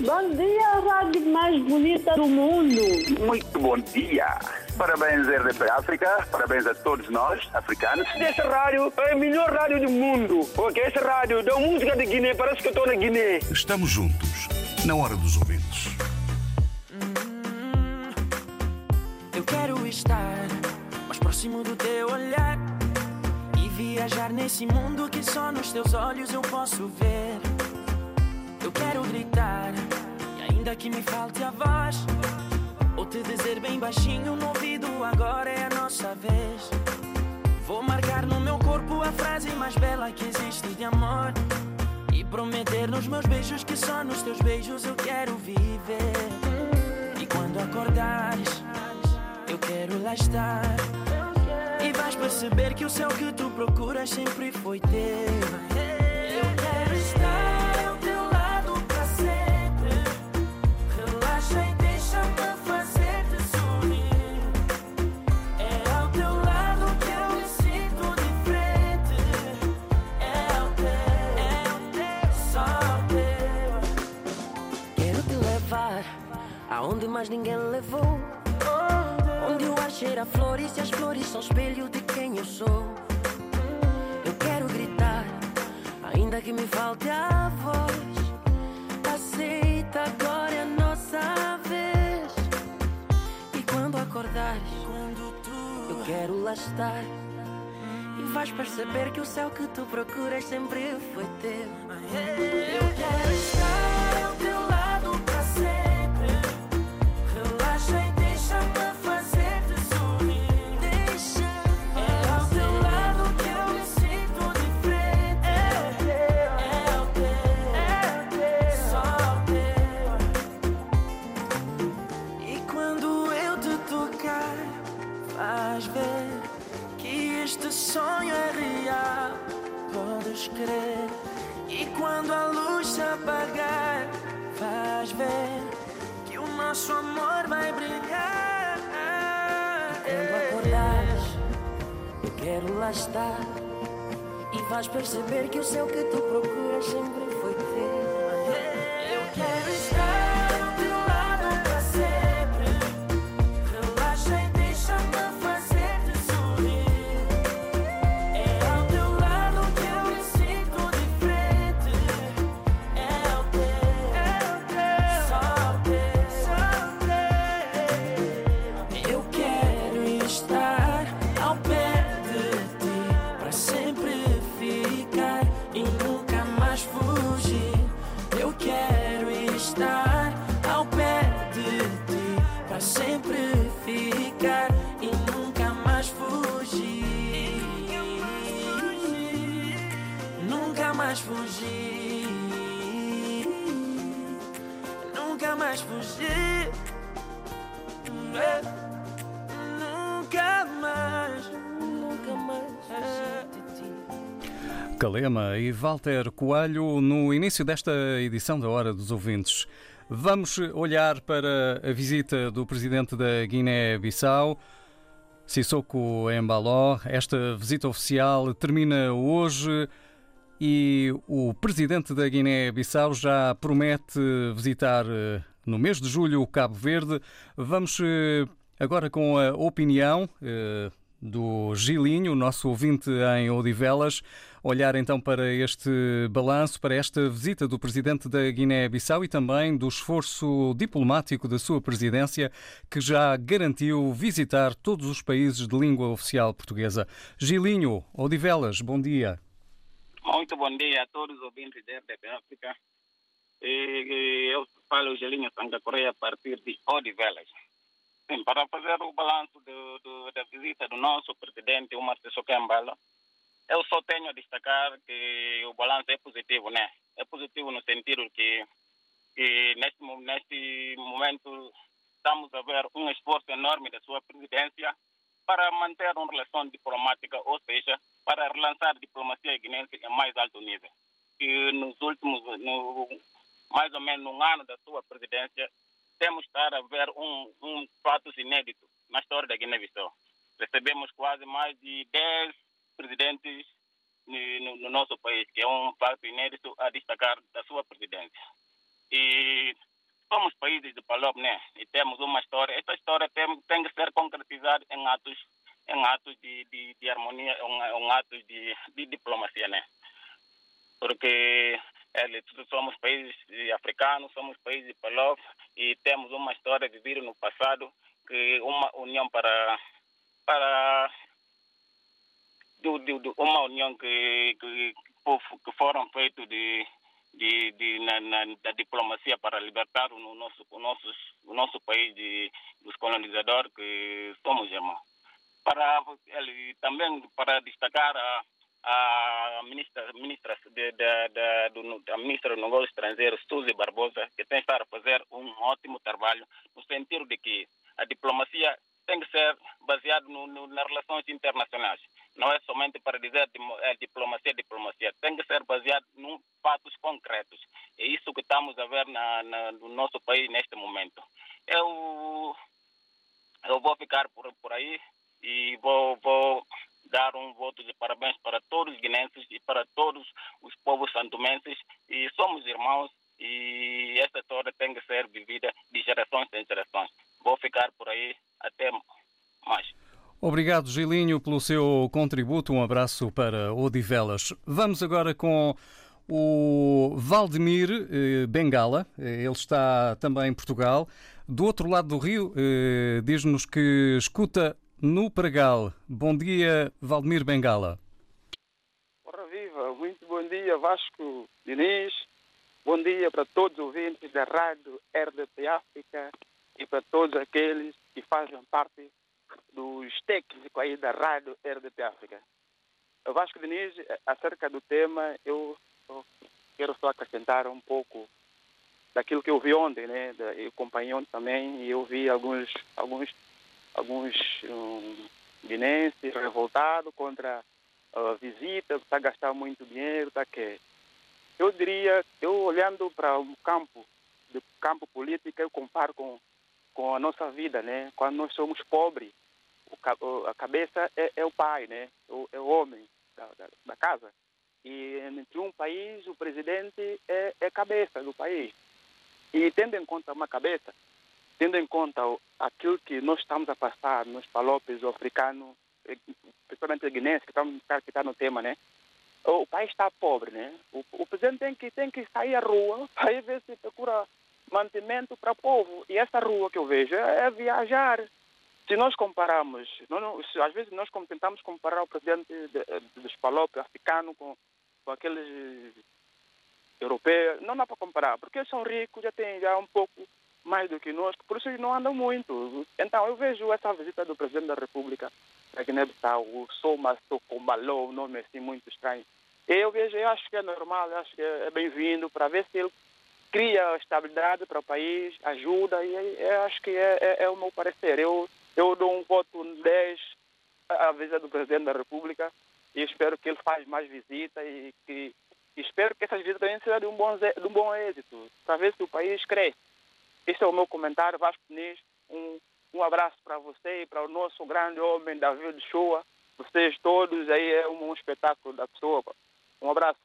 Bom dia, rádio mais bonita do mundo. Muito bom dia. Parabéns, RDP África. Parabéns a todos nós, africanos. Essa rádio é a melhor rádio do mundo. Porque essa rádio dá música de Guiné, parece que eu estou na Guiné. Estamos juntos, na hora dos ouvintes. Eu quero estar mais próximo do teu olhar e viajar nesse mundo que só nos teus olhos eu posso ver. Eu quero gritar e ainda que me falte a voz, ou te dizer bem baixinho no ouvido agora é a nossa vez. Vou marcar no meu corpo a frase mais bela que existe de amor e prometer nos meus beijos que só nos teus beijos eu quero viver. E quando acordares, eu quero lá estar. E vais perceber que o céu que tu procuras sempre foi teu. Aonde mais ninguém levou. Onde o ar cheira a flores e as flores são espelho de quem eu sou. Eu quero gritar, ainda que me falte a voz. Aceita, agora é a nossa vez. E quando acordares, eu quero lá estar. E vais perceber que o céu que tu procuras sempre foi teu. Eu quero estar sonho é real. Podes crer. E quando a luz se apagar, vais ver que o nosso amor vai brilhar. Quando acordares, eu quero lá estar. E vais perceber que o céu que tu procuras sempre e Walter Coelho no início desta edição da Hora dos Ouvintes. Vamos olhar para a visita do presidente da Guiné-Bissau, Sissoko Embaló. Esta visita oficial termina hoje e o presidente da Guiné-Bissau já promete visitar eh, no mês de julho o Cabo Verde. Vamos eh, agora com a opinião eh, do Gilinho, nosso ouvinte em Odivelas, olhar então para este balanço, para esta visita do presidente da Guiné-Bissau e também do esforço diplomático da sua presidência, que já garantiu visitar todos os países de língua oficial portuguesa. Gilinho, Odivelas, bom dia. Muito bom dia a todos os ouvintes da RDP África. Eu falo Gelinho Sanga Correia a partir de Odivelas. Sim, para fazer o balanço do, do, da visita do nosso presidente, o Marcelo Kembala, eu só tenho a destacar que o balanço é positivo, né? É positivo no sentido que, que neste, neste momento estamos a ver um esforço enorme da sua presidência para manter uma relação diplomática, ou seja, para relançar a diplomacia guinense em mais alto nível. E nos últimos, no, mais ou menos um ano da sua presidência, temos estar a ver um, um fato inédito na história da Guiné-Bissau. Recebemos quase mais de 10 presidentes no, no, nosso país, que é um fato inédito a destacar da sua presidência. E somos países de Palop, né? E temos uma história. Essa história tem, tem que ser concretizada em atos, em atos de, de, de harmonia, em, em atos de, de diplomacia, né? Porque é, somos países africanos, somos países de Palop e temos uma história vivida no passado que uma união para para do, do, do, uma união que, que, que foram feitos de, de, de na, na, da diplomacia para libertar o nosso, o nosso, o nosso país de, dos colonizadores, que somos irmãos. Para, ele, também para destacar a, a ministra, ministra, de, de, de, do, a ministra do Negócio Estrangeiro, Suzy Barbosa, que tem estado a fazer um ótimo trabalho, no sentido de que a diplomacia tem que ser baseada nas relações internacionais. Não é somente para dizer diplomacia, diplomacia. Tem que ser baseado em fatos concretos. É isso que estamos a ver na, na, no nosso país neste momento. Eu, eu vou ficar por, por aí e vou, vou dar um voto de parabéns para todos os guinenses e para todos os povos santomenses. E somos irmãos e esta história tem que ser vivida de gerações em gerações. Vou ficar por aí. Até mais. Obrigado, Gilinho, pelo seu contributo. Um abraço para Odivelas. Vamos agora com o Valdemir eh, Bengala. Eh, ele está também em Portugal. Do outro lado do rio, eh, diz-nos que escuta no Pregal. Bom dia, Valdemir Bengala. Ora viva, muito bom dia, Vasco Diniz. Bom dia para todos os ouvintes da Rádio RDP África e para todos aqueles que fazem parte dos técnicos aí da Rádio RDP África. Vasco Diniz, acerca do tema, eu, quero só acrescentar um pouco daquilo que eu vi ontem, né? Eu acompanhei ontem também e eu vi alguns, alguns, alguns um, guinenses revoltados contra a visita, está a gastar muito dinheiro, tá que eu diria, eu olhando para o campo, do campo político, eu comparo com com a nossa vida, né? Quando nós somos pobres, a cabeça é, é o pai, né? O, é o homem da, da, da, casa. E entre um país, o presidente é, é cabeça do país. E tendo em conta uma cabeça, tendo em conta aquilo que nós estamos a passar nos palopes africanos, eh, principalmente guinenses, que está que tá no tema, né? O país está pobre, né? O, o presidente tem que, tem que sair à rua para ver se procura mantimento para o povo. E essa rua que eu vejo é, é viajar. Se nós compararmos, às vezes nós tentamos comparar o presidente de, dos Palop africano com, com aqueles europeus, não dá para comparar, porque eles são ricos, já têm já um pouco mais do que nós, por isso eles não andam muito. Então eu vejo essa visita do presidente da República da Guiné-Bissau, o Soma Socomalou, um nome assim muito estranho. Eu vejo, eu acho que é normal, eu acho que é bem-vindo para ver se ele cria estabilidade para o país, ajuda, e eu acho que é, é, é, o meu parecer. Eu, eu dou um voto 10 à visita do Presidente da República e espero que ele faça mais visitas e que espero que essas visitas sejam de um bom, de um bom êxito, para ver se o país cresce. Esse é o meu comentário, Vasco Nis. Um, um abraço para você e para o nosso grande homem, David Shoa. Vocês todos aí é um, um espetáculo da pessoa. Um abraço.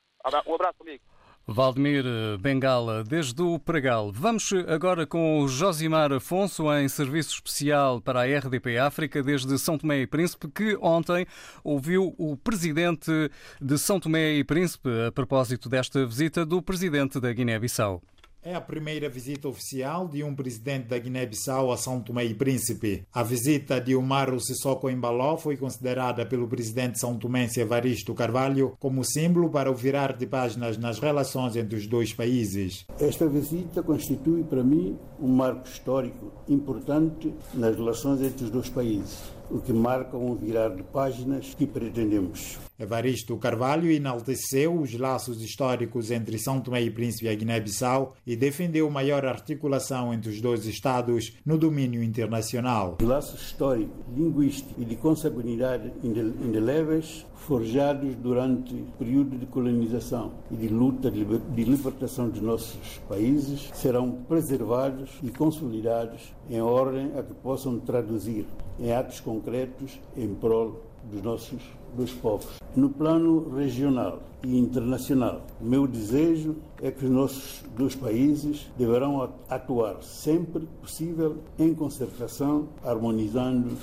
Um abraço, amigo. Valdemir Bengala, desde o Pregal. Vamos agora com o Josimar Afonso, em serviço especial para a RDP África, desde São Tomé e Príncipe, que ontem ouviu o presidente de São Tomé e Príncipe a propósito desta visita do presidente da Guiné-Bissau. É a primeira visita oficial de um presidente da Guiné-Bissau a São Tomé e Príncipe. A visita de Umaru Sissoko Embaló foi considerada pelo presidente são tomense Evaristo Carvalho como símbolo para o virar de páginas nas relações entre os dois países. Esta visita constitui para mim um marco histórico importante nas relações entre os dois países o que marca um virar de páginas que pretendemos. Evaristo Carvalho enalteceu os laços históricos entre São Tomé e Príncipe e a Guiné-Bissau e defendeu maior articulação entre os dois Estados no domínio internacional. Os laços históricos, linguísticos e de consanguinidade indeléveis forjados durante o período de colonização e de luta de libertação dos nossos países serão preservados e consolidados em ordem a que possam traduzir em atos concretos em prol dos nossos dos povos. No plano regional e internacional, meu desejo é que os nossos dois países deverão atuar sempre possível em concertação, harmonizando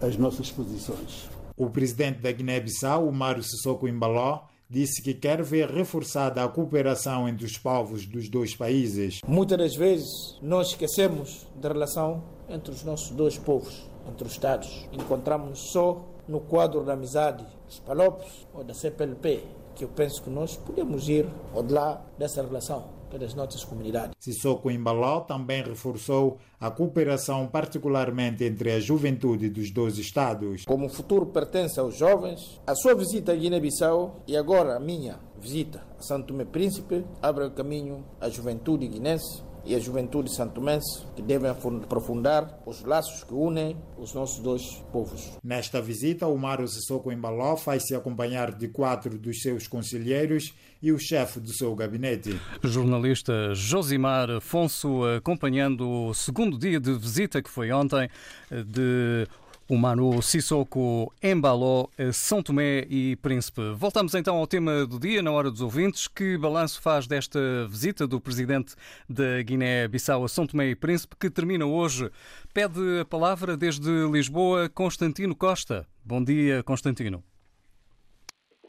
as nossas posições. O presidente da Guiné-Bissau, Mário Sissoko Embaló, disse que quer ver reforçada a cooperação entre os povos dos dois países. Muitas das vezes nós esquecemos da relação entre os nossos dois povos, entre os Estados. Encontramos só no quadro da amizade dos Palopes ou da CPLP, que eu penso que nós podemos ir ao lá dessa relação das nossas comunidades. Sissoko Imbaló também reforçou a cooperação, particularmente entre a juventude dos dois estados. Como o futuro pertence aos jovens, a sua visita à Guiné-Bissau e agora a minha visita a Santo Tomé Príncipe abre o caminho à juventude guinense e a juventude santomense que devem aprofundar os laços que unem os nossos dois povos. Nesta visita, o Mário Sissoko Embaló vai se acompanhar de quatro dos seus conselheiros e o chefe do seu gabinete. Jornalista Josimar Afonso acompanhando o segundo dia de visita que foi ontem de o Manu Sissoko embalou São Tomé e Príncipe. Voltamos então ao tema do dia, na hora dos ouvintes. Que balanço faz desta visita do presidente da Guiné-Bissau a São Tomé e Príncipe, que termina hoje? Pede a palavra desde Lisboa Constantino Costa. Bom dia, Constantino.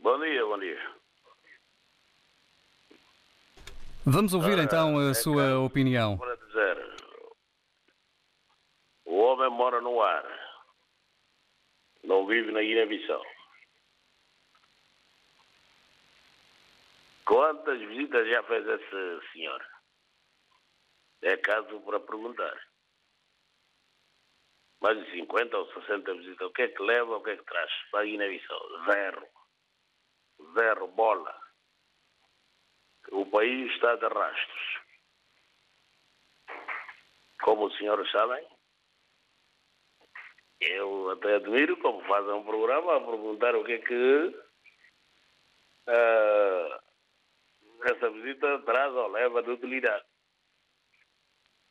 Bom dia, bom dia. Vamos ouvir Ah, então a é sua opinião. Para dizer, o homem mora no ar, não vive na Guiné-Bissau. Quantas visitas já fez esse senhor? É caso para perguntar. Mais de 50 ou 60 visitas. O que é que leva, o que é que traz para a Guiné-Bissau? Zero. Zero bola. O país está de rastros. Como os senhores sabem, eu até admiro como fazem um programa a perguntar o que é que ah, essa visita traz ou leva de utilidade.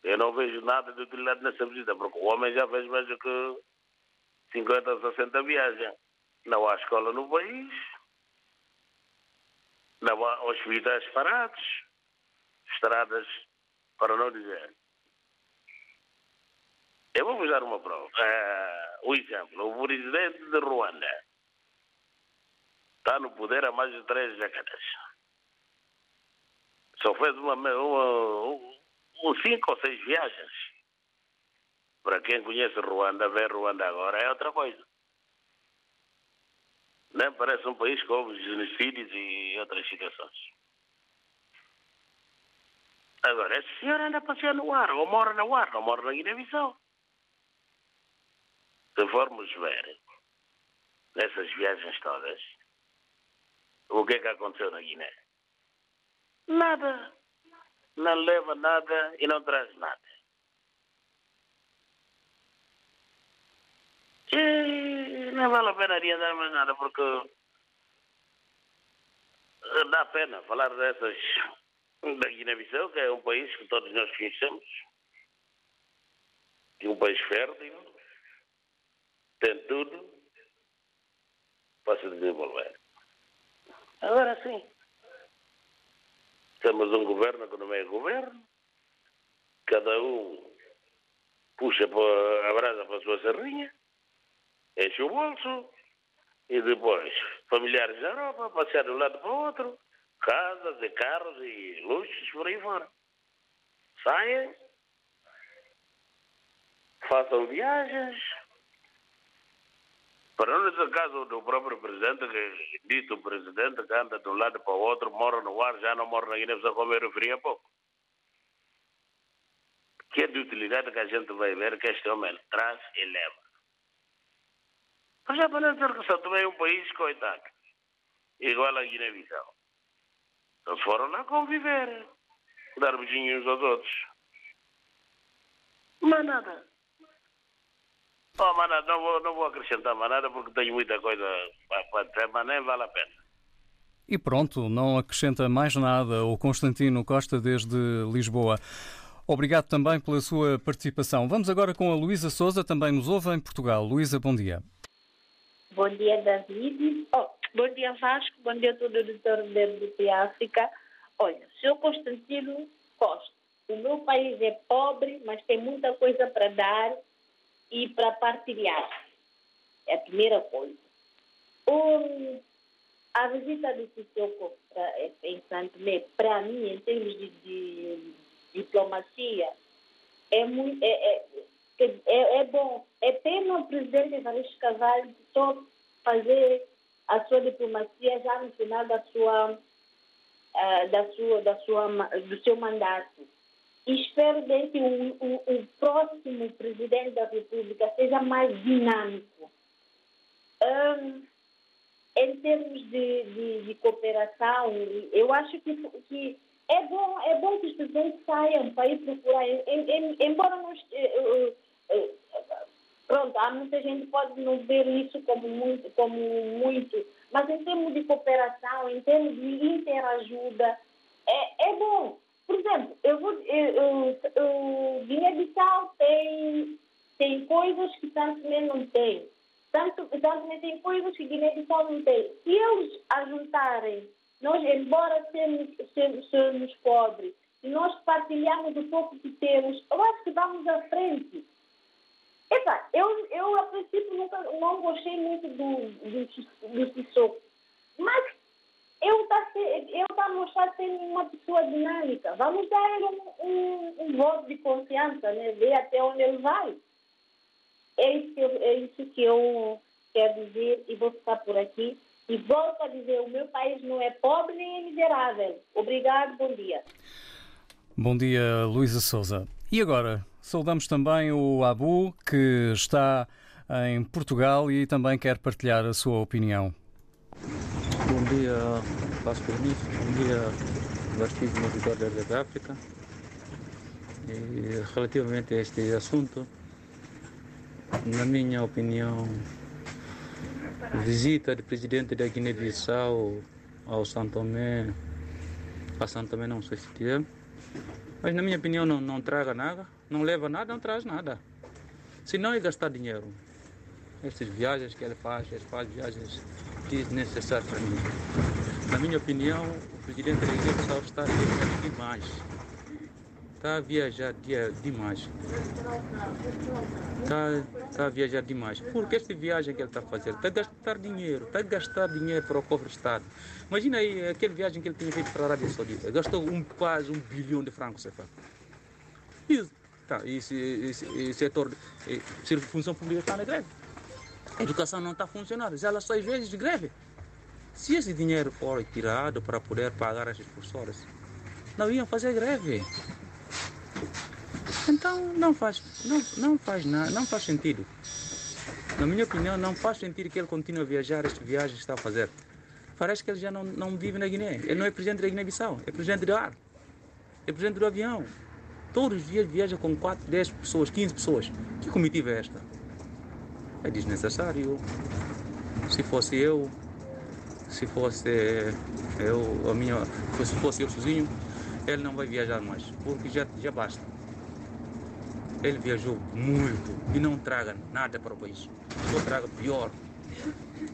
Eu não vejo nada de utilidade nessa visita, porque o homem já fez mais do que 50 ou 60 viagens. Não há escola no país, não há hospitais parados, estradas, para não dizer. Eu vou vos dar uma prova. Ah, o exemplo, o presidente de Ruanda está no poder há mais de três décadas. Só fez uma, uma, um, um cinco ou seis viagens. Para quem conhece Ruanda, ver Ruanda agora é outra coisa. Nem parece um país com genocídios e outras situações. Agora, esse senhor anda a passear no ar, ou mora no ar, não mora na Guiné-Bissau. Se formos ver nessas viagens todas, o que é que aconteceu na Guiné? Nada. Não leva nada e não traz nada. E não vale a pena adiantar mais nada, porque dá pena falar dessas da Guiné-Bissau, que é um país que todos nós conhecemos, e um país fértil, tem tudo para se desenvolver. Agora sim, temos um governo que não é governo, cada um puxa a brasa para a sua serrinha, enche o bolso, e depois familiares da Europa, passear de um lado para o outro, casas e carros e luxos por aí fora. Saem, façam viagens. Para não caso do próprio presidente, que dito presidente que anda de um lado para o outro, mora no ar, já não mora na Guiné-Bissau, como eu referi há pouco. Que é de utilidade que a gente vai ver que este homem traz e leva. Mas já para não dizer que São Tomé é um país, coitado, igual a Guiné-Bissau. Eles foram lá conviver, dar beijinhos aos outros. Mas nada. Oh, não vou, não vou acrescentar mais nada porque tenho muita coisa para dizer, mas nem vale a pena. E pronto, não acrescenta mais nada o Constantino Costa desde Lisboa. Obrigado também pela sua participação. Vamos agora com a Luísa Souza, também nos ouve em Portugal. Luísa, bom dia. Bom dia, David. Oh, bom dia, Vasco. Bom dia a todo o editor de África. Olha, senhor Constantino Costa, o meu país é pobre, mas tem muita coisa para dar e para partilhar. É a primeira coisa. Um, a visita do Sissoko em Santo Tomé, para mim, em termos de, de diplomacia, é, muito, é, é, é, é, bom. É pena o presidente Evaristo Carvalho só fazer a sua diplomacia já no final da sua, uh, da sua, da sua, do seu mandato. E espero bem que o, o, o próximo presidente da República seja mais dinâmico. Um, em termos de, de, de, cooperação, eu acho que, que é bom, é bom que os presidentes saiam para ir procurar, em, em, embora nós, uh, uh, pronto, há muita gente pode não ver isso como muito, como muito, mas em termos de cooperação, em termos de interajuda, é, é bom. Por exemplo, eu vou, o Guiné-Bissau tem, tem coisas que Santo Tomé não tem. Santo, Santo Tomé tem coisas que Guiné-Bissau não tem. Se eles ajuntarem nós, embora sermos, sermos, sermos pobres, e nós partilhamos o pouco que temos, eu acho que vamos à frente. Epa, eu, eu a princípio nunca, não gostei muito do, do, do Sissoko, mas eu tá a mostrar ser uma pessoa dinâmica. Vamos dar um, um, um, voto de confiança, né? ver até onde ele vai. É isso, que eu, é isso que eu quero dizer e vou ficar por aqui. E volto a dizer, o meu país não é pobre nem é miserável. Obrigado, bom dia. Bom dia, Luísa Souza. E agora, saudamos também o Abu, que está em Portugal e também quer partilhar a sua opinião. Bom dia, Vasco Vinícius. Bom dia, vastíssimo auditório da África. E, relativamente a este assunto, na minha opinião, visita do presidente da Guiné-Bissau ao Santo Tomé, a Santo Tomé não sei se tiver, mas na minha opinião não, não traga nada, não leva nada, não traz nada. Se não é gastar dinheiro. Essas viagens que ele faz, ele faz viagens desnecessárias para mim. Na minha opinião, o presidente da Guiné-Bissau está a viajar demais. Está a viajar demais. Está, está a viajar demais. Porque esta viagem que ele está a fazer está a gastar dinheiro, está a gastar dinheiro para o do Estado. Imagina aí aquela viagem que ele tinha feito para a Arábia Saudita. Gastou um, quase um bilhão de francos, você fala. Isso, tá, esse, setor, e, função pública está na greve. A educação não está funcionando, já ela seis vezes de greve. Se esse dinheiro for tirado para poder pagar as professores, não iam fazer greve. Então não faz, não, não faz nada, não faz sentido. Na minha opinião, não faz sentido que ele continue a viajar esta viagem que está a fazer. Parece que ele já não, não vive na Guiné. Ele não é presidente da Guiné-Bissau, é presidente do ar, é presidente do avião. Todos os dias viaja com 4, 10 pessoas, 15 pessoas. Que comitiva é esta? É desnecessário. Se fosse eu, se fosse eu, a minha, se fosse eu sozinho, ele não vai viajar mais, porque já, já basta. Ele viajou muito e não traga nada para o país. Só traga pior.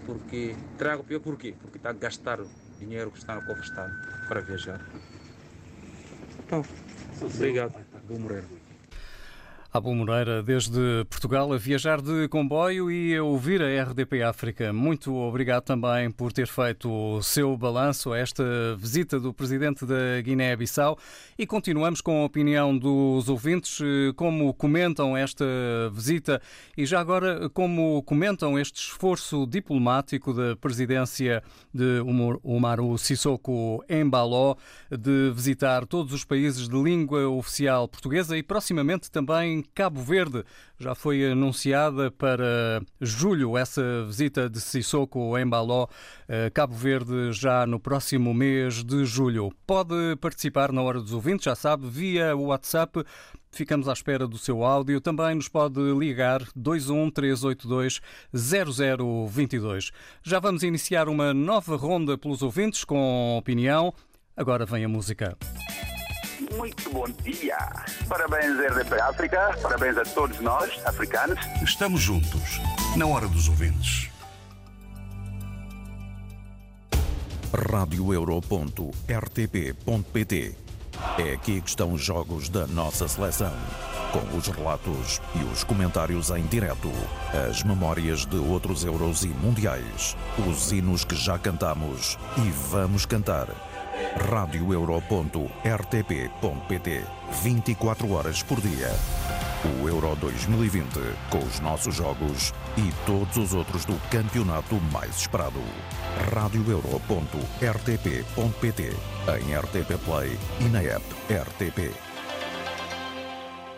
Porque traga pior por quê? Porque está a gastar o dinheiro que está no cofre Estado para viajar. Então, obrigado. Vou morrer. Abu Moreira, desde Portugal, a viajar de comboio e a ouvir a RDP África. Muito obrigado também por ter feito o seu balanço a esta visita do presidente da Guiné-Bissau. E continuamos com a opinião dos ouvintes, como comentam esta visita e já agora como comentam este esforço diplomático da presidência de Umaru Sissoko Embaló de visitar todos os países de língua oficial portuguesa e proximamente também Cabo Verde. Já foi anunciada para julho essa visita de Sissoko Embaló, eh, Cabo Verde, já no próximo mês de julho. Pode participar na Hora dos Ouvintes, já sabe, via WhatsApp. Ficamos à espera do seu áudio. Também nos pode ligar 21 382 0022. Já vamos iniciar uma nova ronda pelos ouvintes com opinião. Agora vem a música. Muito bom dia. Parabéns, RDP África. Parabéns a todos nós, africanos. Estamos juntos, na hora dos ouvintes. radioeuro.rtp.pt É aqui que estão os jogos da nossa seleção. Com os relatos e os comentários em direto, as memórias de outros euros e mundiais, os hinos que já cantamos e vamos cantar. radioeuro.rtp.pt 24 horas por dia. O Euro 2020, com os nossos jogos e todos os outros do campeonato mais esperado. radioeuro.rtp.pt Em RTP Play e na app RTP.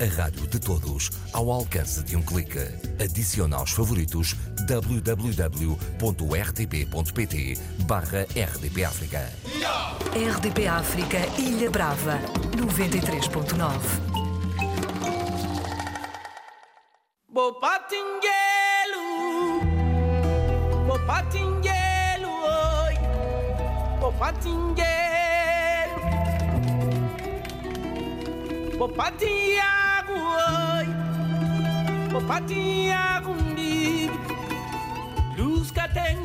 A rádio de todos, ao alcance de um clique. Adicione aos favoritos www.rtp.pt barra RDP África. RDP África Ilha Brava 93.9 Bopatingelu, Bopatingelu, oi, Bopatingelu, Bopatiago, oi, Bopatiago, ndi, luz que tem,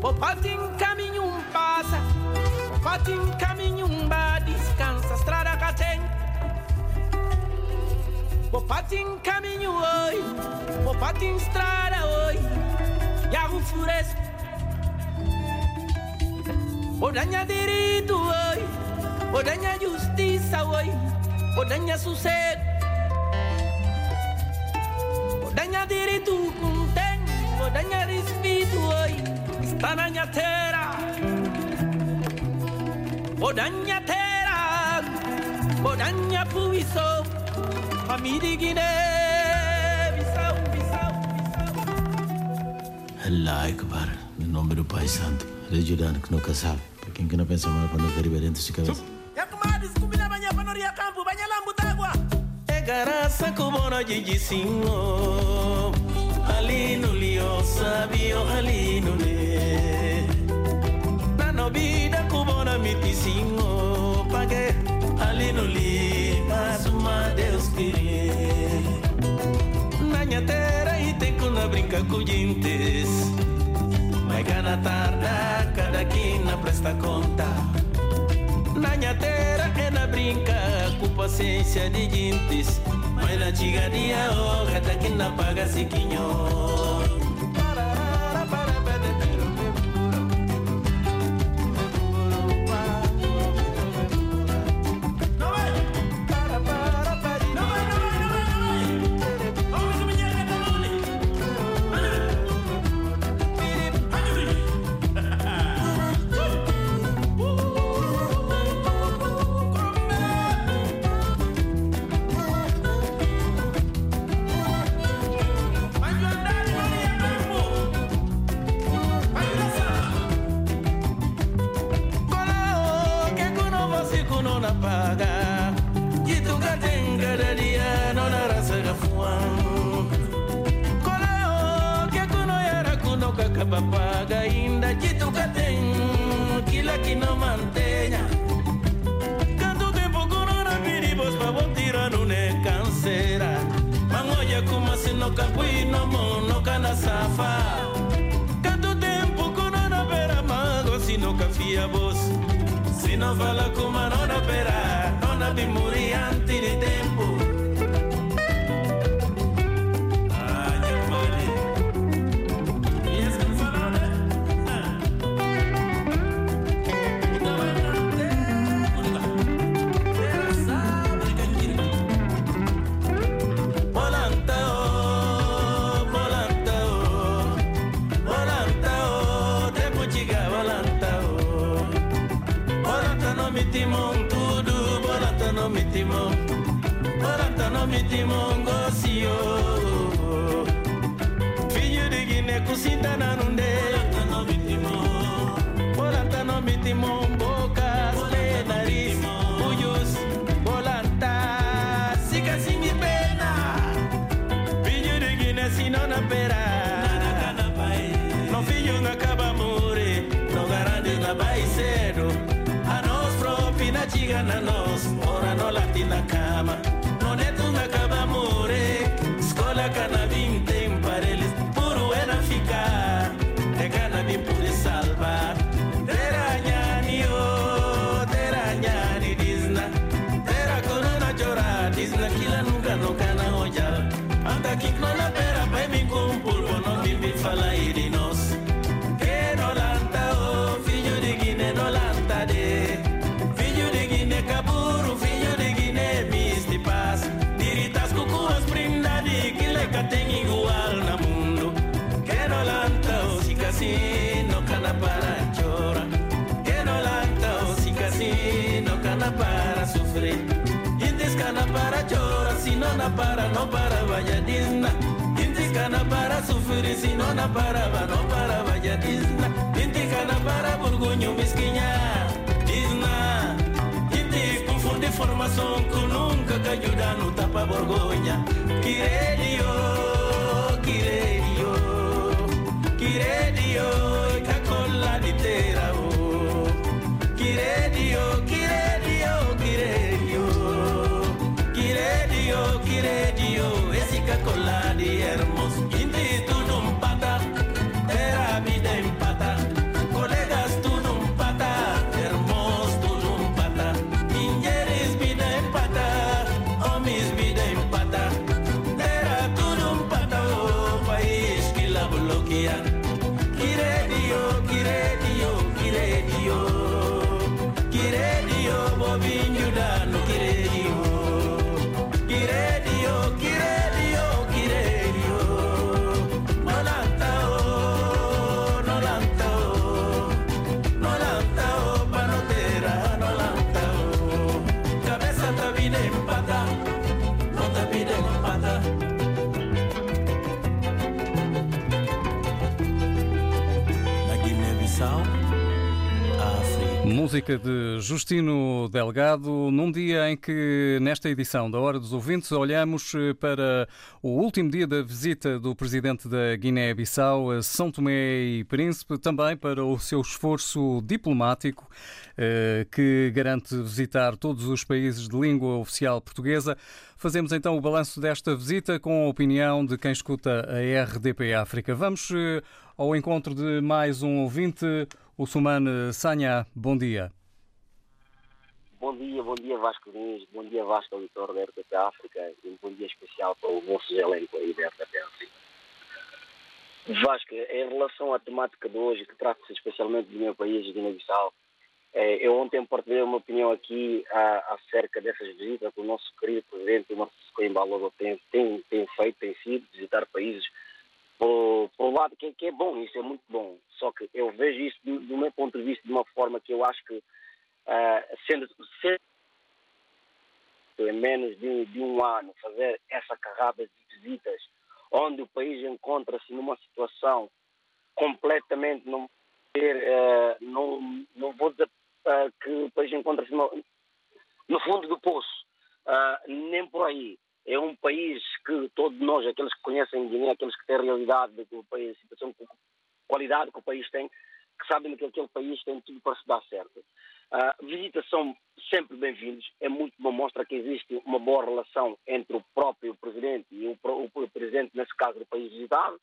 Bopatim caminho um passa, Bopatim caminho um ba descansa, estrada que tem. Bopatim caminho oi, bopatim estrada oi, Yago flores. Odanha direito oi, odanha justiça oi, odanha sossego. Odanha direito contém, odanha respeito oi, está na minha terra. Odanha terra, odanha puição. Família Guiné, Bissau, Bissau. Allah Akbar, em nome do Pai Santo, Rejudano que nunca sabe, para quem que não pensa mal quando arriba dentro de cabeça. Yakumadis kubila banya panoria kampu banya lambu tagwa. Egarasa kubono jiji singo. Halinu lio sabio halinu ne. Nano bida kubono miti singo. Page halinu li masuma Deus querer. Nanha terra e tem kuna brinca com gentes. Mas cada tarde, cada quina presta conta. Na minha terra é na brinca com paciência de gentes Mas na tigaria oh, até que na paga siquinho o si casi no cana para chora Que no lanta o si casi no cana para sufrir. Intis cana para chora, si no na para, no para vaya disna Intis cana para sufrir, si no na para, va no para vaya disna Intis cana para burguño misquiña Disna de formação que nunca que ajuda no tapa vergonha. Quiredio, Guiné-Bissau, África. Música de Justino Delgado, num dia em que, nesta edição da Hora dos Ouvintes, olhamos eh, para o último dia da visita do presidente da Guiné-Bissau a São Tomé e Príncipe, também para o seu esforço diplomático eh, que garante visitar todos os países de língua oficial portuguesa. Fazemos então o balanço desta visita com a opinião de quem escuta a RDP África. Vamos eh, ao encontro de mais um ouvinte, o Sumane Sanha. Bom dia. Bom dia, bom dia Vasco Diniz, bom dia Vasco auditor da RTP África e um bom dia especial para o vosso elenco aí da RTP África. Vasco, em relação à temática de hoje, que trata-se especialmente do meu país, Guiné-Bissau, eh, eu ontem partilhei uma opinião aqui a, acerca dessas visitas que o nosso querido presidente Marcos Coimbra Lobo tem, tem, tem feito, tem sido, visitar países por, por um lado que, que, é bom, isso é muito bom. Só que eu vejo isso do, do meu ponto de vista de uma forma que eu acho que uh, sendo, sendo em menos de, de, um ano fazer essa carrada de visitas onde o país encontra-se numa situação completamente não ter, uh, não, não vou dizer uh, que o país encontra-se no, no, fundo do poço, nem por aí é um país que todos nós, aqueles que conhecem Guiné, aqueles que têm a realidade do país, a situação qualidade que o país tem, que sabem que aquele país tem tudo para se dar certo. Uh, visitas são sempre bem-vindos. É muito bom, mostra que existe uma boa relação entre o próprio presidente e o, o, o presidente, nesse caso, do país visitado,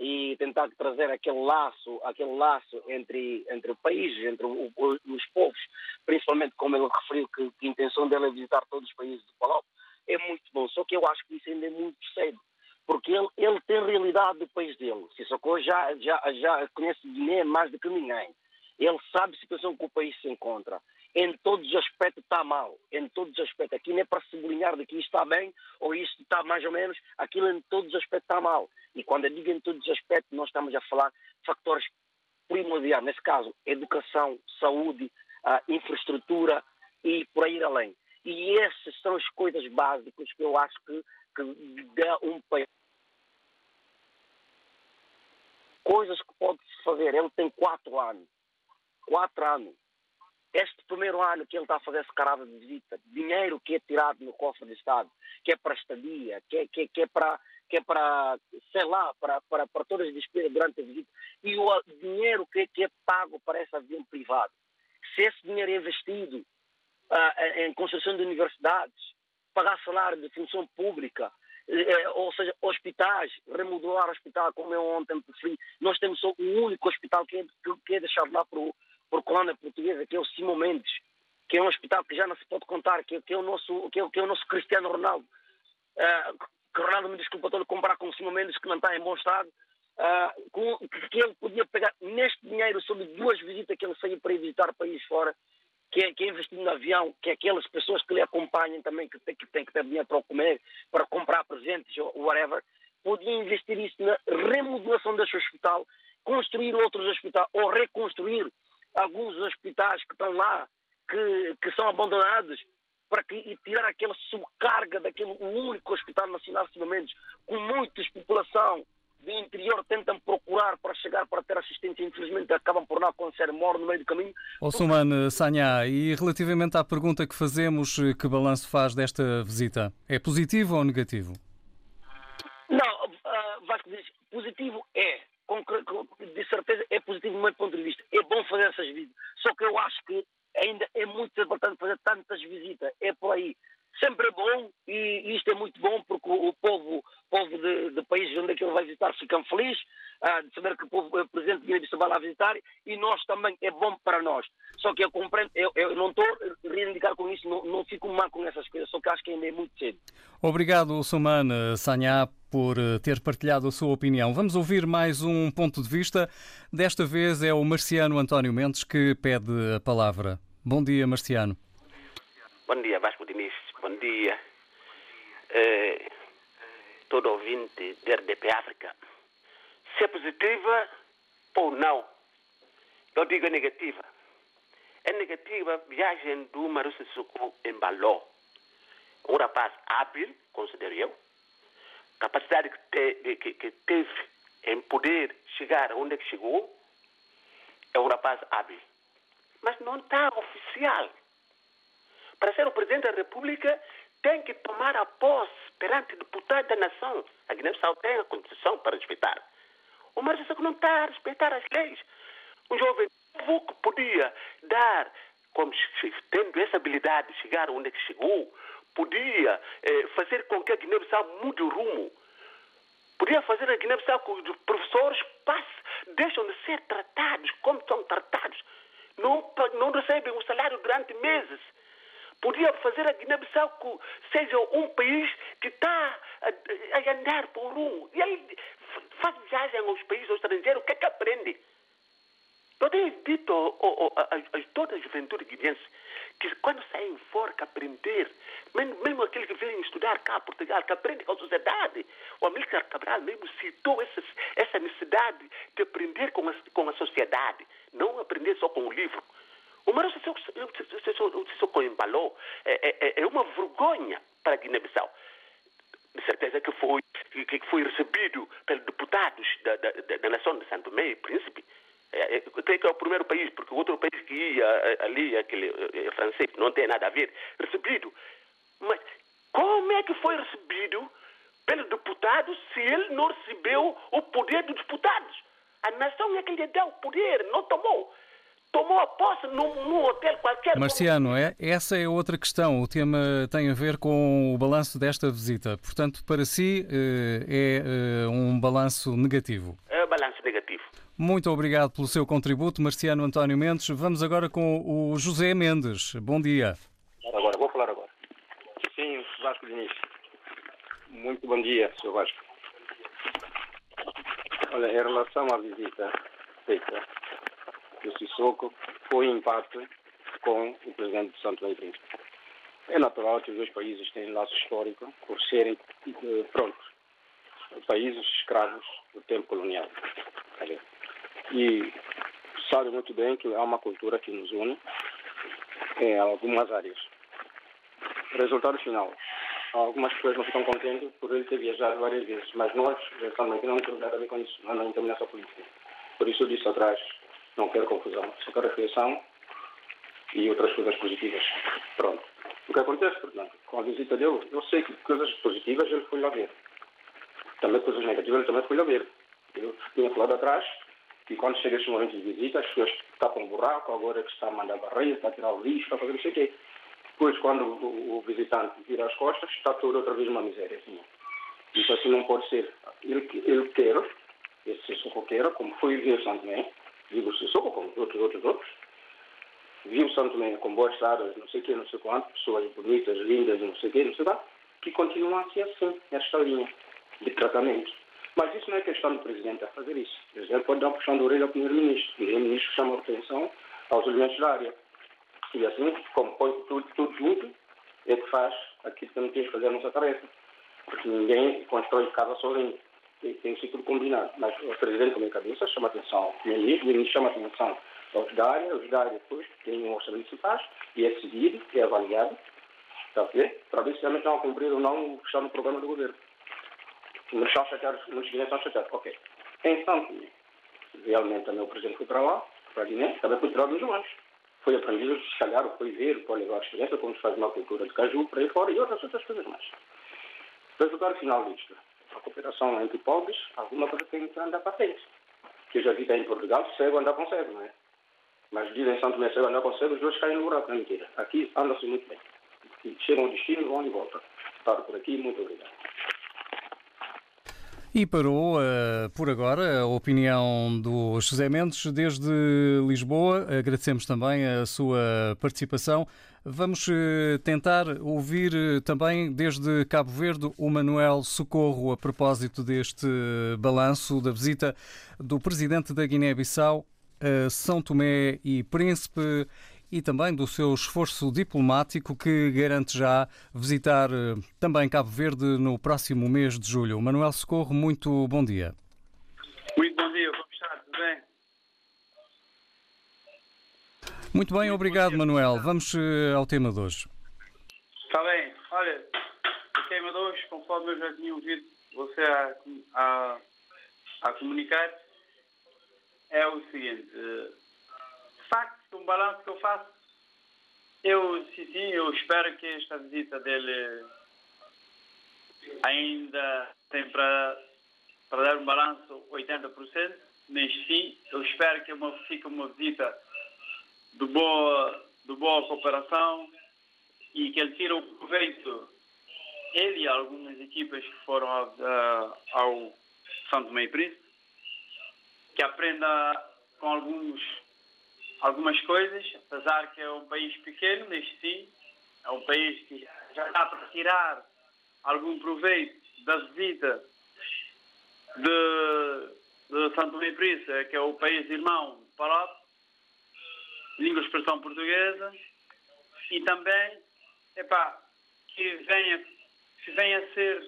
e tentar trazer aquele laço, aquele laço entre, entre o país, entre o, o, os povos, principalmente como ele referiu que, que a intenção dele é visitar todos os países do Palau, é muito bom. Só que eu acho que isso ainda é muito cedo porque ele, ele tem realidade do país dele. Sissoko já, já, já conhece Guiné mais do que ninguém. Ele sabe a situação que o país se encontra. Em todos os aspectos está mal. Em todos os aspectos. Aqui não é para sublinhar de que isto está bem ou isto está mais ou menos. Aquilo em todos os aspectos está mal. E quando eu digo em todos os aspectos, nós estamos a falar de factores primordiais. Nesse caso, educação, saúde, infraestrutura e por aí além. E essas são as coisas básicas que eu acho que, que dá um país. Coisas que pode-se fazer. Ele tem quatro anos quatro anos. Este primeiro ano que ele está a fazer essa carada de visita, dinheiro que é tirado no cofre do Estado, que é para estadia, que é, que, que é para, que é para, sei lá, para, para, para todas as despesas durante a visita, e o dinheiro que, que é pago para esse avião privado. Se esse dinheiro é investido uh, em construção de universidades, pagar salário de função pública, eh, ou seja, hospitais, remodelar o hospital, como eu ontem preferi. Nós temos só o único hospital que é, que é deixado lá para o, por colônia portuguesa, que é o Simão Mendes, que é um hospital que já não se pode contar, que, que é, o nosso, que é, que é o nosso Cristiano Ronaldo. Uh, que Ronaldo me desculpa, a comparar com o Simão Mendes, que não está em bom estado, uh, com, que ele podia pegar neste dinheiro sobre duas visitas que ele saiu para visitar países fora, que é, que é investido no avião, que é aquelas pessoas que lhe acompanham também, que têm que, tem que ter dinheiro para comer, para comprar presentes ou whatever, podia investir isso na remodelação deste hospital, construir outros hospitais ou reconstruir alguns hospitais que estão lá, que, que são abandonados, para que, e tirar aquela subcarga daquele único Hospital Nacional de Cimentos, com muita população do interior tentam procurar para chegar para ter assistência, infelizmente acabam por não acontecer, morrem no meio do caminho. Osman Sanhá, e relativamente à pergunta que fazemos, que balanço faz desta visita? É positivo ou negativo? Não, uh, Vasco diz, positivo é de positivo do ponto de vista. É bom fazer essas visitas. Só que eu acho que ainda é muito importante fazer tantas visitas. É por aí. Sempre é bom e isto é muito bom porque o povo, povo de, de países onde é que ele vai visitar ficam felizes ah, de saber que o povo o presidente de Guiné-Bissau vai lá visitar e nós também é bom para nós. Só que eu compreendo, eu, eu não estou a reivindicar com isso, não, não fico mal com essas coisas, só que acho que ainda é muito cedo. Obrigado, Suman Sanhá, por eh, ter partilhado a sua opinião. Vamos ouvir mais um ponto de vista. Desta vez é o Marciano António Mendes que pede a palavra. Bom dia, Marciano. Bom dia, Vasco Diniz. Dia. Eh, todo ouvinte da RDP África. Se é positiva ou não, eu digo negativa. É negativa a viagem do Maru Sissoko em Baló. Um rapaz hábil, considero eu, capacidade que, te, que, que teve em poder chegar onde é chegou, é um rapaz hábil. Mas não está oficial. Para ser o presidente da República, tem que tomar a posse perante deputados da nação. A Guiné-Bissau tem a Constituição para respeitar. O Mário Sissoko não está a respeitar as leis. Um jovem que podia dar, como tendo essa habilidade de chegar onde é que chegou, podia eh, fazer com que a Guiné-Bissau mude o rumo. Podia fazer a Guiné-Bissau com que os professores passem, deixam de ser tratados como são tratados. Não, não recebem o salário durante meses. Podia fazer a Guiné-Bissau que seja um país que está a, a andar por um. E aí faz viagem aos países estrangeiros, o que é que aprende? Eu tenho dito a, a, a, toda a juventude guineense que quando saem fora que aprender, mesmo, aqueles que vêm estudar cá em Portugal, que aprendem com a sociedade. O Amílcar Cabral mesmo citou essa, essa necessidade de aprender com a, com a sociedade, não aprender só com o livro. O Maro Sissoko embalou é, é, é uma vergonha para a Guiné-Bissau. De certeza que foi, que foi recebido pelos deputados da, da, da nação de Santo Tomé e Príncipe. É, eu creio que é o primeiro país, porque o outro país que ia é, ali, aquele é, francês, não tem nada a ver, recebido. Mas como é que foi recebido pelos deputados se ele não recebeu o poder dos deputados? A nação é que lhe deu o poder, não tomou. Tomou a posse num, num hotel qualquer. Marciano, é, essa é outra questão. O tema tem a ver com o balanço desta visita. Portanto, para si eh, é eh, um balanço negativo. É balanço negativo. Muito obrigado pelo seu contributo, Marciano António Mendes. Vamos agora com o José Mendes. Bom dia. Agora, vou falar agora. Sim, Vasco Diniz. Muito bom dia, Sr. Vasco. Olha, em relação à visita feita do Sissoko, foi em parte com o presidente de Santo Príncipe. É natural que os dois países têm laço histórico por serem, eh, prontos, países escravos do tempo colonial. E sabe muito bem que há uma cultura que nos une em algumas áreas. Resultado final, algumas pessoas não ficam contentes por ele ter viajado várias vezes, mas nós, realmente, não temos nada a ver com isso, nós não temos essa política. Por isso eu disse atrás, não quero confusão, só quero reflexão e outras coisas positivas. Pronto. O que acontece, portanto, com a visita dele, eu sei que coisas positivas ele foi lá ver. Também coisas negativas ele também foi lá ver. Eu tinha falado atrás que quando chega esse momento de visita, as pessoas tapam um buraco, agora que está a mandar barreira, está a tirar o lixo, está a fazer não sei o quê. Depois, quando o, o, visitante vira as costas, está toda outra vez uma miséria. Assim. Isso assim não pode ser. Ele, ele quer, esse quer, como foi ver Tomé, digo Sissoko, como outros, outros, outros, Santo Tomé com boas estradas, não sei o quê, não sei quanto, pessoas bonitas, lindas, não sei o quê, não sei quanto, que continuam a ser assim, nesta linha de tratamento. Mas isso não é questão do presidente a fazer isso. O presidente pode dar um puxão de orelha ao primeiro-ministro. O primeiro-ministro chama a atenção aos elementos da área. E assim, como põe tudo, tudo junto, é que faz aquilo que não temos que fazer a nossa tarefa. Porque ninguém constrói casa sozinho. Tem, tem ser tudo combinado. Mas o presidente, como é cabeça, chama a atenção ao primeiro-ministro, o ministro chama atenção aos da área, os da área depois têm um orçamento que se e é seguido, é avaliado, a ver? Para ver se realmente estão a cumprir ou não o que está no programa do governo. Muitos são chateados, guineenses são chateados. Ok. Em Santo realmente também o presidente foi para lá, para Guiné, também foi tirado dos humanos. Foi aprendido, se calhar, foi ver, foi levar a experiência, como se faz uma cultura de caju, para aí fora, e outras, outras coisas mais. Resultado final disto, a cooperação entre pobres, alguma coisa tem que andar para frente. Que eu já vi que em Portugal, cego andar com cego, não é? Mas dizem Santo Tomé, cego andar com cego, os dois caem no buraco, não mentira. Aqui anda-se muito bem. Chegam ao destino, vão e voltam. Paro por aqui, muito obrigado. E parou uh, por agora a opinião do José Mendes desde Lisboa. Agradecemos também a sua participação. Vamos uh, tentar ouvir uh, também desde Cabo Verde o Manuel Socorro a propósito deste balanço da visita do presidente da Guiné-Bissau São Tomé e Príncipe e também do seu esforço diplomático que garante já visitar eh, também Cabo Verde no próximo mês de julho. Manuel Socorro, muito bom dia. Muito bom dia, como está? Tudo bem? Muito bem, muito obrigado, Manuel. Vamos eh, ao tema de hoje. Está bem. Olha, o tema de hoje, conforme eu já tinha ouvido você a, a, a comunicar, é o seguinte. De facto, um balanço que eu faço, eu, sim, sim, eu espero que esta visita dele ainda tem para, para dar um balanço 80%, mas sim, eu espero que uma, fique uma visita de boa, de boa cooperação e que ele tire o proveito, ele e algumas equipas que foram ao, ao Santo e Príncipe, que aprenda com alguns algumas coisas, apesar que é um país pequeno, mas sim, é um país que já está para tirar algum proveito da visita de, de Santo Tomé Príncipe, que é o país irmão Palop, língua e expressão portuguesa, e também, epá, que venha, que venha a ser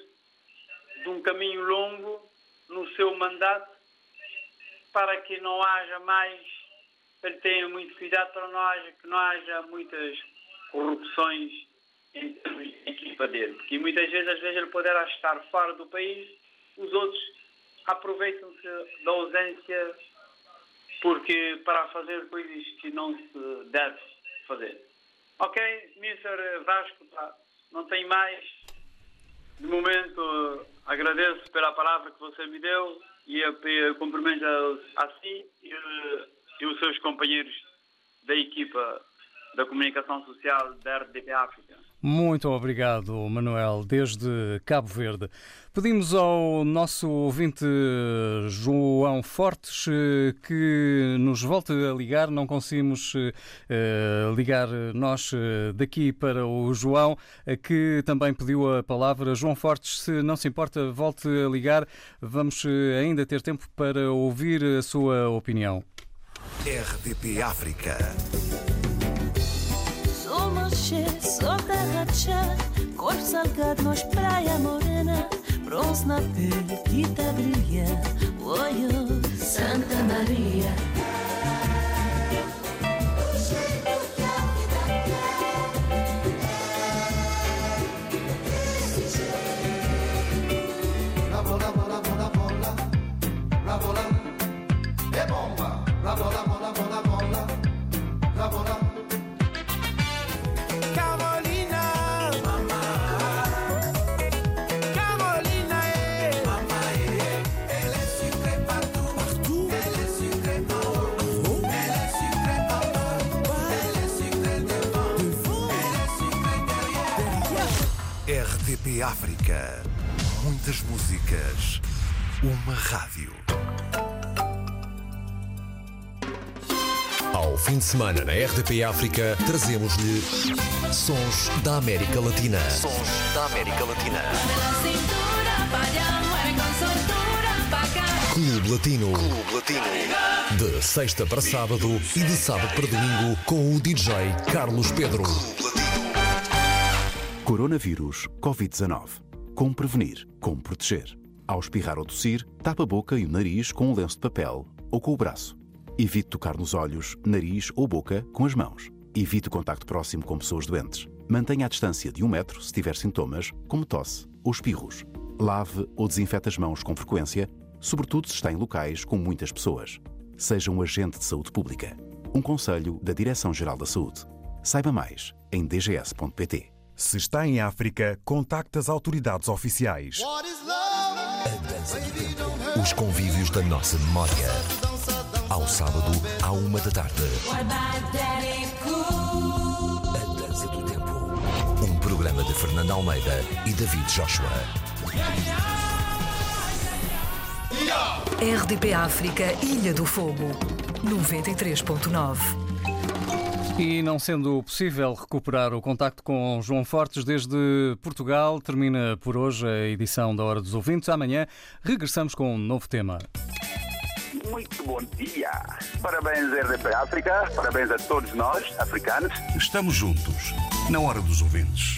de um caminho longo no seu mandato para que não haja mais ele tenha muito cuidado para que não haja muitas corrupções em termos equipa dele. Porque muitas vezes, às vezes, ele poderá estar fora do país, os outros aproveitam-se da ausência porque para fazer coisas que não se deve fazer. Ok, Mr. Vasco, não tem mais de momento, agradeço pela palavra que você me deu e cumprimento a, a si e, e os seus companheiros da equipa da comunicação social da RDP África. Muito obrigado, Manuel, desde Cabo Verde. Pedimos ao nosso ouvinte João Fortes eh, que nos volte a ligar. Não conseguimos uh, ligar nós daqui para o João, que também pediu a palavra. João Fortes, se não se importa, volte a ligar. Vamos ainda ter tempo para ouvir a sua opinião. RDP África. Moche, sou terra Corpo salgado, nós praia morena Bronze na pele tá brilha Oi, Santa Maria África. Muitas músicas. Uma rádio. Ao fim de semana na RDP África, trazemos-lhe Sons da América Latina. Sons da América Latina. Clube Latino. Clube Latino. De sexta para sábado e de sábado para domingo com o DJ Carlos Pedro. Clube Latino. Coronavírus Covid-19. Como prevenir? Como proteger? Ao espirrar ou tossir, tapa a boca e o nariz com um lenço de papel ou com o braço. Evite tocar nos olhos, nariz ou boca com as mãos. Evite o contacto próximo com pessoas doentes. Mantenha a distância de um metro se tiver sintomas, como tosse ou espirros. Lave ou desinfete as mãos com frequência, sobretudo se está em locais com muitas pessoas. Seja um agente de saúde pública. Um conselho da Direção-Geral da Saúde. Saiba mais em dgs.pt. Se está em África, contacte as autoridades oficiais. A dança do tempo. Os convívios da nossa memória. Ao sábado, à uma da tarde. A dança do tempo. Um programa de Fernando Almeida e David Joshua. RDP África, Ilha do Fogo, 93.9. E não sendo possível recuperar o contacto com João Fortes desde Portugal, termina por hoje a edição da Hora dos Ouvintes. Amanhã regressamos com um novo tema. Muito bom dia. Parabéns, RDP África. Parabéns a todos nós, africanos. Estamos juntos, na Hora dos Ouvintes.